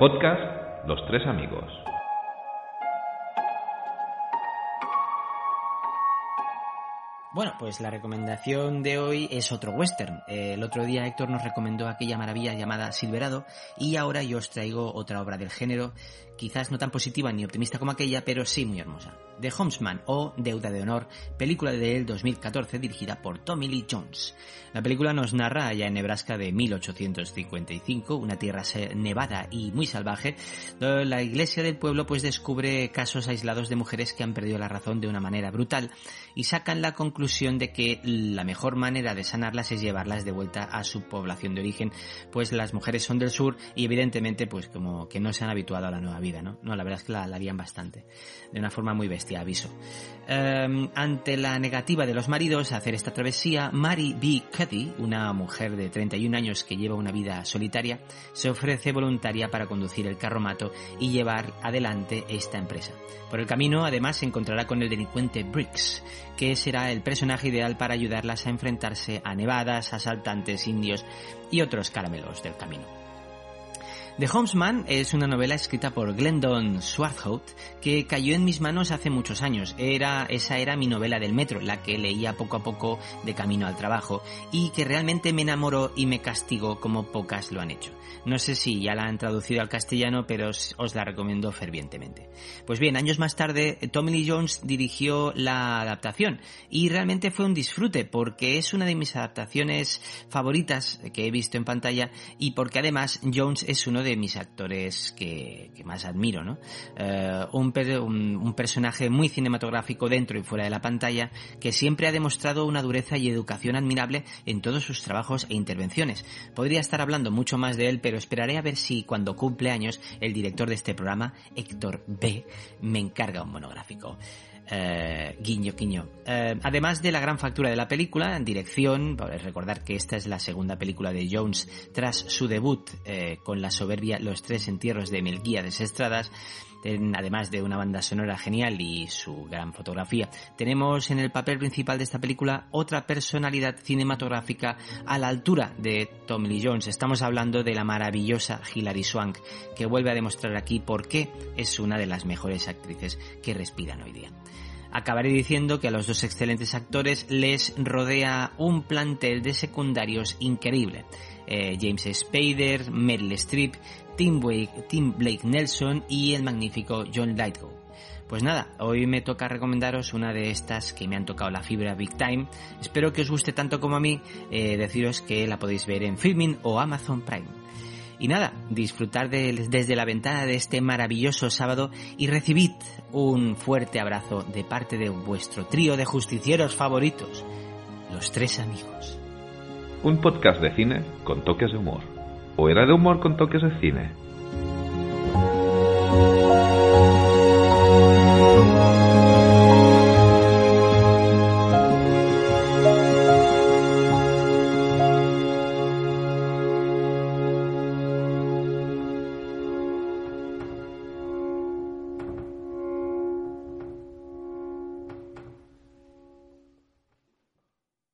Podcast Los Tres Amigos. Bueno, pues la recomendación de hoy es otro western. El otro día Héctor nos recomendó aquella maravilla llamada Silverado y ahora yo os traigo otra obra del género, quizás no tan positiva ni optimista como aquella, pero sí muy hermosa. The Homesman o Deuda de Honor, película del 2014 dirigida por Tommy Lee Jones. La película nos narra allá en Nebraska de 1855, una tierra nevada y muy salvaje, donde la iglesia del pueblo pues descubre casos aislados de mujeres que han perdido la razón de una manera brutal y sacan la conclusión de que la mejor manera de sanarlas es llevarlas de vuelta a su población de origen, pues las mujeres son del sur y evidentemente pues como que no se han habituado a la nueva vida, ¿no? No, la verdad es que la, la harían bastante, de una forma muy bestia, aviso. Um, ante la negativa de los maridos a hacer esta travesía, Mary B. Cuddy, una mujer de 31 años que lleva una vida solitaria, se ofrece voluntaria para conducir el carromato y llevar adelante esta empresa. Por el camino, además, se encontrará con el delincuente Briggs, que será el personaje ideal para ayudarlas a enfrentarse a nevadas, asaltantes, indios y otros caramelos del camino. The Homesman es una novela escrita por Glendon Swarthout que cayó en mis manos hace muchos años. Era, esa era mi novela del metro, la que leía poco a poco de camino al trabajo y que realmente me enamoró y me castigó como pocas lo han hecho. No sé si ya la han traducido al castellano, pero os, os, la recomiendo fervientemente. Pues bien, años más tarde, Tommy Lee Jones dirigió la adaptación y realmente fue un disfrute porque es una de mis adaptaciones favoritas que he visto en pantalla y porque además Jones es uno de mis actores que, más admiro, ¿no? Uh, un, un, un personaje muy cinematográfico dentro y fuera de la pantalla que siempre ha demostrado una dureza y educación admirable en todos sus trabajos e intervenciones. Podría estar hablando mucho más de él, pero esperaré a ver si cuando cumple años el director de este programa, Héctor B., me encarga un monográfico. Uh, guiño, guiño. Uh, además de la gran factura de la película, en dirección, recordar que esta es la segunda película de Jones tras su debut eh, con la soberbia Los tres entierros de Melquíades Estradas, además de una banda sonora genial y su gran fotografía. Tenemos en el papel principal de esta película otra personalidad cinematográfica a la altura de Tommy Lee Jones. Estamos hablando de la maravillosa Hilary Swank, que vuelve a demostrar aquí por qué es una de las mejores actrices que respiran hoy día. Acabaré diciendo que a los dos excelentes actores les rodea un plantel de secundarios increíble. Eh, James Spader, Meryl Streep, Tim Blake, Nelson y el magnífico John Lithgow. Pues nada, hoy me toca recomendaros una de estas que me han tocado la fibra Big Time. Espero que os guste tanto como a mí. Eh, deciros que la podéis ver en Filming o Amazon Prime. Y nada, disfrutar de, desde la ventana de este maravilloso sábado y recibid un fuerte abrazo de parte de vuestro trío de justicieros favoritos, los tres amigos. Un podcast de cine con toques de humor. ¿O era de humor con toques de cine?